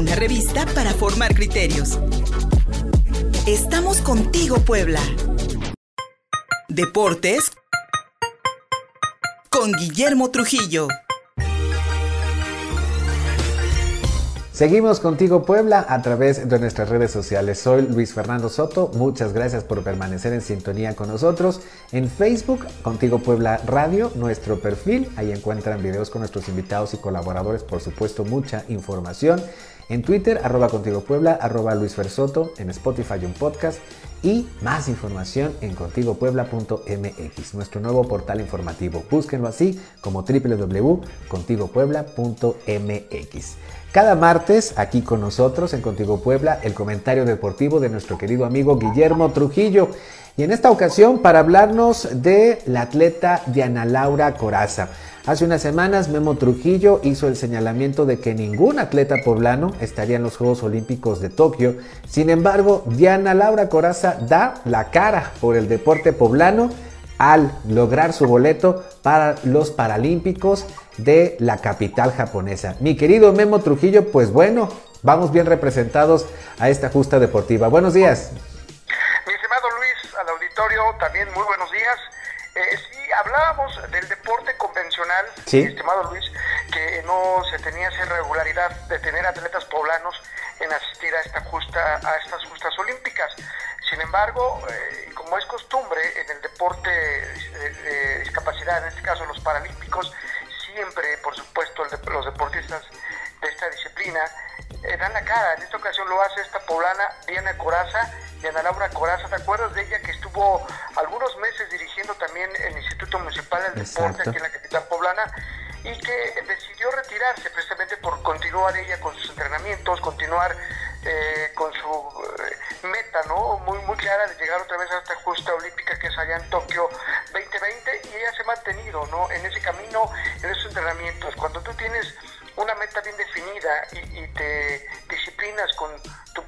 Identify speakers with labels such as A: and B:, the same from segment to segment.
A: una revista para formar criterios. Estamos contigo, Puebla. Deportes con Guillermo Trujillo.
B: Seguimos contigo Puebla a través de nuestras redes sociales. Soy Luis Fernando Soto. Muchas gracias por permanecer en sintonía con nosotros. En Facebook, Contigo Puebla Radio, nuestro perfil. Ahí encuentran videos con nuestros invitados y colaboradores, por supuesto, mucha información. En Twitter, arroba Contigo Puebla, arroba Luis Soto. En Spotify un podcast. Y más información en contigopuebla.mx, nuestro nuevo portal informativo. Búsquenlo así como www.contigopuebla.mx. Cada martes, aquí con nosotros en Contigo Puebla, el comentario deportivo de nuestro querido amigo Guillermo Trujillo. Y en esta ocasión para hablarnos de la atleta Diana Laura Coraza. Hace unas semanas Memo Trujillo hizo el señalamiento de que ningún atleta poblano estaría en los Juegos Olímpicos de Tokio. Sin embargo, Diana Laura Coraza da la cara por el deporte poblano al lograr su boleto para los Paralímpicos de la capital japonesa. Mi querido Memo Trujillo, pues bueno, vamos bien representados a esta justa deportiva. Buenos días.
C: También muy buenos días. Eh, sí, hablábamos del deporte convencional, mi estimado Luis, que no se tenía esa irregularidad de tener atletas poblanos en asistir a esta justa a estas justas olímpicas. Sin embargo, eh, como es costumbre en el deporte de, discapacidad, en este caso los paralímpicos, siempre, por supuesto, los deportistas de esta disciplina eh, dan la cara. En esta ocasión lo hace esta poblana Diana Coraza, Diana Laura Coraza. ¿Te acuerdas de ella que estuvo algunos meses dirigiendo también el Instituto Municipal del Deporte aquí en la capital poblana? y que decidió retirarse precisamente por continuar ella con sus entrenamientos, continuar eh, con su eh, meta, ¿no? Muy, muy clara de llegar otra vez a esta justa olímpica que es allá en Tokio 2020 y ella se ha mantenido, ¿no? En ese camino, en esos entrenamientos. Cuando tú tienes una meta bien definida y, te disciplinas con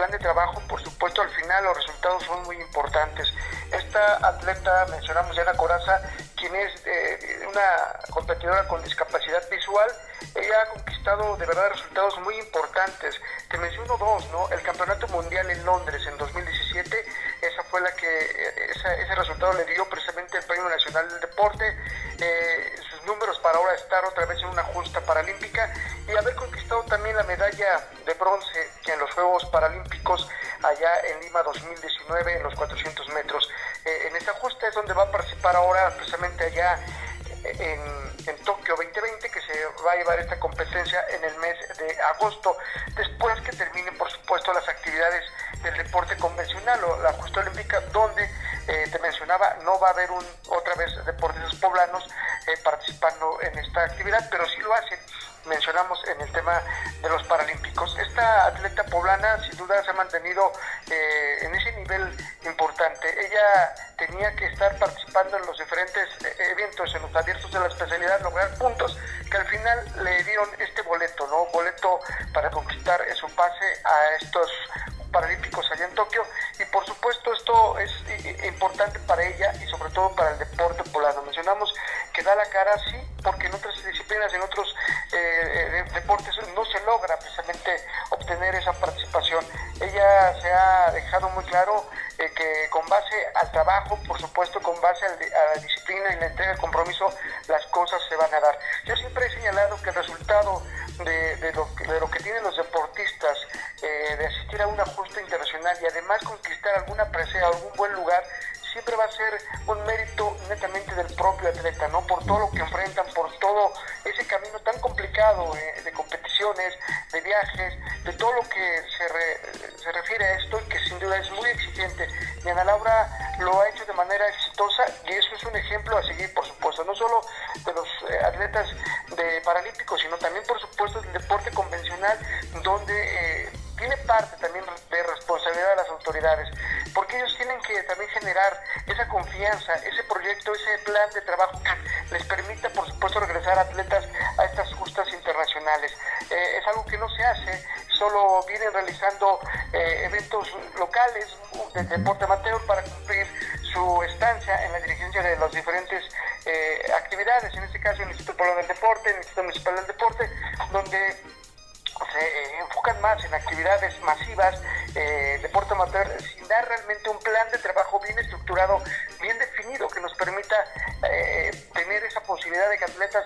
C: plan de trabajo, por supuesto al final los resultados son muy importantes. Esta atleta, mencionamos ya la Coraza, quien es eh, una competidora con discapacidad visual, ella ha conquistado de verdad resultados muy importantes. Te menciono dos, ¿no? El Campeonato Mundial en Londres en 2017, esa fue la que, eh, ese resultado le dio precisamente el Premio Nacional del Deporte, eh, números para ahora estar otra vez en una justa paralímpica y haber conquistado también la medalla de bronce en los Juegos Paralímpicos allá en Lima 2019 en los 400 metros. Eh, en esta justa es donde va a participar ahora precisamente allá en, en, Tokio 2020, que se va a llevar esta competencia en el mes de agosto, después que terminen, por supuesto, las actividades del deporte convencional o la justa olímpica, donde eh, te mencionaba, no va a haber otra vez deportistas poblanos eh, participando en esta actividad, pero sí lo hacen mencionamos en el tema de los Paralímpicos. Esta atleta poblana sin duda se ha mantenido eh, en ese nivel importante. Ella tenía que estar participando en los diferentes eventos, en los abiertos de la especialidad, lograr puntos resultado de, de, lo, de lo, que tienen los deportistas, de asistir a una justa internacional y además conquistar alguna presea, algún buen lugar, siempre va a ser un mérito netamente del propio atleta, ¿no? Por todo lo que enfrentan, por todo ese camino tan complicado eh, de competiciones, de viajes, de todo lo que se, se refiere a esto y que sin duda es muy exigente. Y Ana Laura lo ha hecho de manera exitosa y eso es un ejemplo a seguir, por supuesto, no solo de los eh, atletas de paralímpicos, sino también, por supuesto, del deporte convencional, donde eh, tiene parte también de responsabilidad de las autoridades, porque ellos tienen que también generar esa confianza, ese proyecto, ese plan de trabajo que les permita, por supuesto, regresar atletas a estas justas internacionales. Eh, es algo que no se hace, solo vienen realizando eh, eventos locales de deporte amateur para cumplir su estancia en la dirigencia de las diferentes eh, actividades, en este caso el Instituto Polo del Deporte, el Instituto Municipal del Deporte, donde se enfocan más en actividades masivas, eh, deporte amateur, sin dar realmente un plan de trabajo bien estructurado, bien definido, que nos permita eh, tener esa posibilidad de que atletas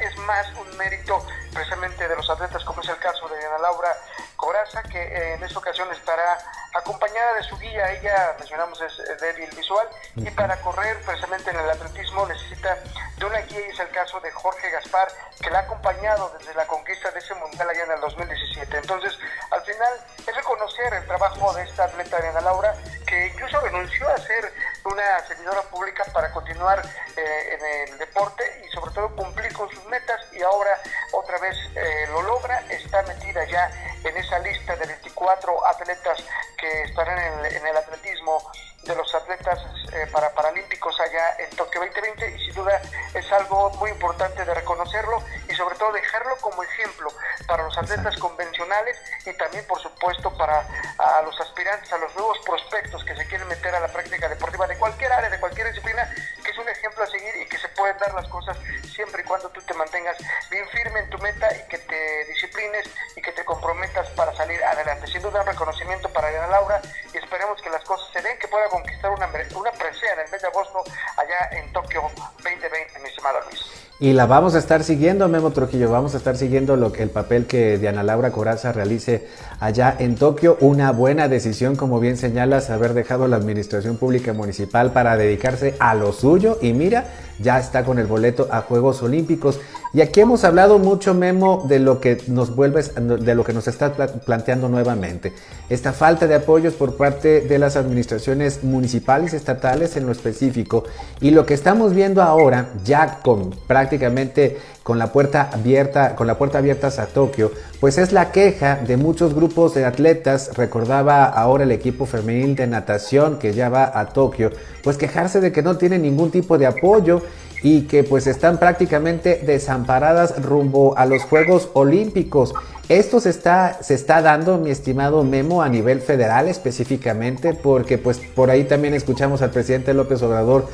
C: es más un mérito precisamente de los atletas, como es el caso de Ana Laura Coraza, que eh, en esta ocasión estará acompañada de su guía, ella mencionamos es débil visual, y para correr precisamente en el atletismo necesita de una guía y es el caso de Jorge Gaspar, que la ha acompañado desde la conquista de ese mundial allá en el 2017. Entonces, al final es reconocer el trabajo de esta atleta Ana Laura, que incluso renunció a ser una servidora pública para continuar eh, en el deporte y sobre todo cumplir con sus metas y ahora otra vez eh, lo logra, está metida ya en esa lista de 24 atletas que estarán en el, atletismo de los atletas eh, para paralímpicos allá en Tokio 2020 y sin duda es algo muy importante de reconocerlo y sobre todo dejarlo como ejemplo para los atletas convencionales y también por supuesto para a los aspirantes, a los nuevos prospectos que se quieren meter a la práctica deportiva de cualquier área, de cualquier disciplina, que es un ejemplo a seguir y que se pueden dar las cosas siempre y cuando tú te mantengas bien firme en tu meta y que te disciplines y que te comprometas para salir adelante. Sin duda un reconocimiento para Ana Laura y esperemos que las cosas se den, que pueda conquistar una, una presea en el mes de agosto allá en Tokio 2020, mi estimado Luis.
B: Y la vamos a estar siguiendo, Memo Trujillo, vamos a estar siguiendo lo el papel que Diana Laura Coraza realice allá en Tokio. Una buena decisión, como bien señalas, haber dejado la administración pública municipal para dedicarse a lo suyo. Y mira, ya está con el boleto a Juegos Olímpicos. Y aquí hemos hablado mucho, Memo, de lo que nos vuelves, de lo que nos está planteando nuevamente. Esta falta de apoyos por parte de las administraciones municipales, estatales en lo específico. Y lo que estamos viendo ahora, ya con prácticamente con la puerta abierta, con la puerta abierta a Tokio, pues es la queja de muchos grupos de atletas. Recordaba ahora el equipo femenil de natación que ya va a Tokio, pues quejarse de que no tiene ningún tipo de apoyo y que pues están prácticamente desamparadas rumbo a los Juegos Olímpicos. Esto se está, se está dando, mi estimado Memo, a nivel federal específicamente, porque pues por ahí también escuchamos al presidente López Obrador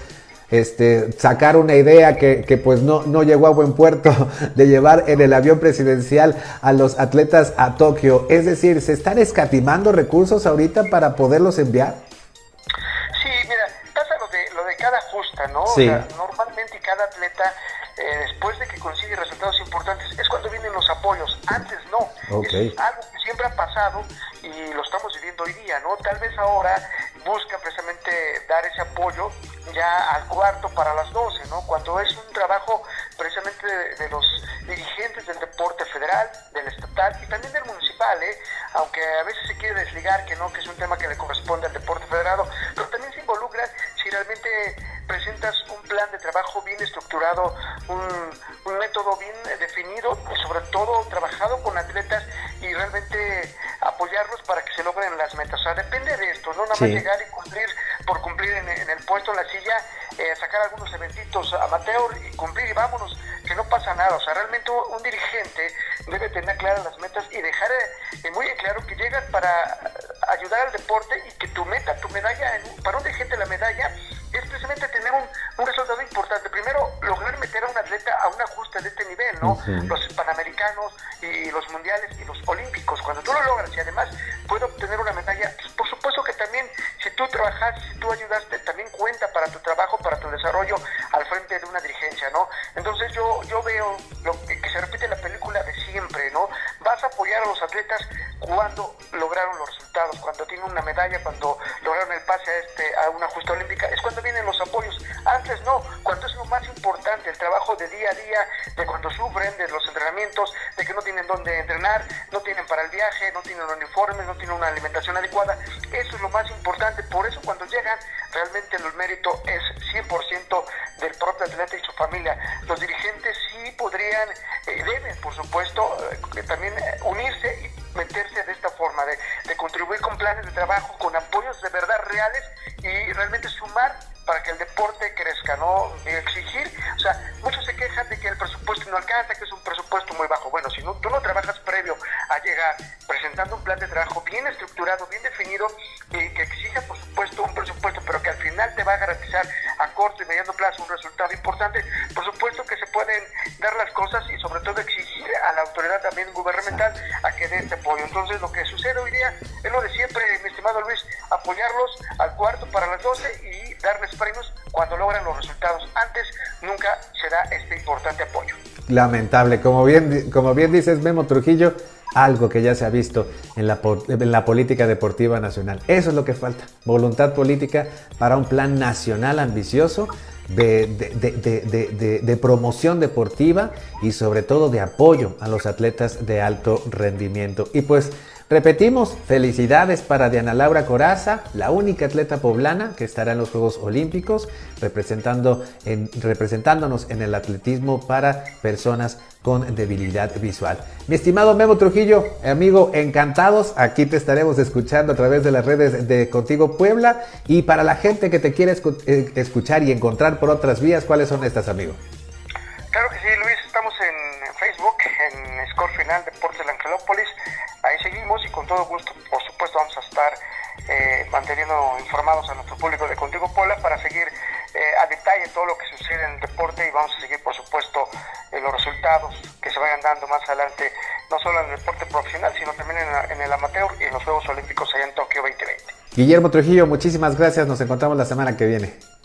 B: este, sacar una idea que, que, pues no, no llegó a buen puerto de llevar en el avión presidencial a los atletas a Tokio. Es decir, ¿se están escatimando recursos ahorita para poderlos enviar?
C: cada justa, ¿no? normalmente cada atleta, eh, después de que consigue resultados importantes, es cuando vienen los apoyos. Antes no. Es algo que siempre ha pasado y lo estamos viviendo hoy día, ¿no? Tal vez ahora buscan precisamente dar ese apoyo ya al cuarto para las 12, ¿no? Cuando es un trabajo precisamente de, los dirigentes del deporte federal, del estatal y también del municipal, ¿eh? Aunque a veces se quiere desligar que no, que es un tema que le corresponde al deporte federado, un, método bien definido, sobre todo trabajado con atletas y realmente apoyarlos para que se logren las metas. O sea, depende de esto, no nada más llegar y cumplir por cumplir en, el puesto, en la silla, eh, sacar algunos eventitos amateur y cumplir y vámonos, que no pasa nada. O sea, realmente un, dirigente debe tener claras las metas y dejar eh, muy claro que llegan para ayudar al deporte y que tu meta, tu medalla, para un dirigente la medalla de este nivel, ¿no? Los panamericanos y los mundiales y los olímpicos. Cuando tú lo logras y además el trabajo de día a día, de cuando sufren, de los entrenamientos, de que no tienen dónde entrenar, no tienen para el viaje, no tienen uniformes, no tienen una alimentación adecuada. Eso es lo más importante. Por eso cuando llegan, realmente el mérito es 100% del propio atleta y su familia. Los dirigentes sí podrían, eh, deben, por supuesto, eh, también eh, unirse y meterse de esta forma, de, de contribuir con planes de trabajo, con apoyos de verdad reales y realmente sumar para que el deporte crezca, ¿no? exigir, o sea, muchos se quejan de que el presupuesto no alcanza, que es un presupuesto muy bajo. Bueno, si no, tú no trabajas previo a llegar presentando un plan de trabajo bien estructurado, bien definido, y que exija, por supuesto, un presupuesto, pero que al final te va a garantizar a corto y mediano plazo un resultado importante, por supuesto que se pueden dar las cosas y sobre todo exigir a la autoridad también gubernamental a que dé este apoyo. Entonces, lo que sucede hoy día es lo de siempre, mi estimado Luis, apoyarlos al cuarto para las 12
B: Lamentable, como bien, como bien dices Memo Trujillo, algo que ya se ha visto en la, en la, política deportiva nacional. Eso es lo que falta, voluntad política para un plan nacional ambicioso de, de, de, promoción deportiva y sobre todo de apoyo a los atletas de alto rendimiento. Y pues Repetimos, felicidades para Diana Laura Coraza, la única atleta poblana que estará en los Juegos Olímpicos, representando en, representándonos en el atletismo para personas con debilidad visual. Mi estimado Memo Trujillo, amigo, encantados. Aquí te estaremos escuchando a través de las redes de Contigo Puebla. Y para la gente que te quiere eh, escuchar y encontrar por otras vías, ¿cuáles son estas, amigo?
C: Todo gusto, por supuesto, vamos a estar eh, manteniendo informados a nuestro público de Contigo Pola para seguir eh, a detalle todo lo que sucede en el deporte y vamos a seguir, por supuesto, eh, los resultados que se vayan dando más adelante, no solo en el deporte profesional, sino también en, en el amateur y en los Juegos Olímpicos allá en Tokio 2020.
B: Guillermo Trujillo, muchísimas gracias. Nos encontramos la semana que viene.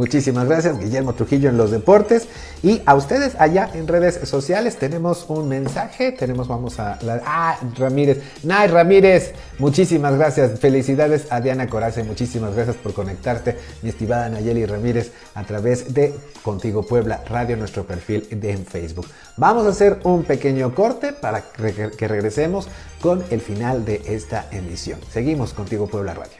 B: Muchísimas gracias, Guillermo Trujillo en los deportes. Y a ustedes allá en redes sociales tenemos un mensaje. Tenemos, vamos a. La, ah, Ramírez. Nay Ramírez, muchísimas gracias. Felicidades a Diana Coraza muchísimas gracias por conectarte, mi estimada Nayeli Ramírez, a través de Contigo Puebla Radio, nuestro perfil de en Facebook. Vamos a hacer un pequeño corte para que regresemos con el final de esta emisión. Seguimos Contigo Puebla Radio.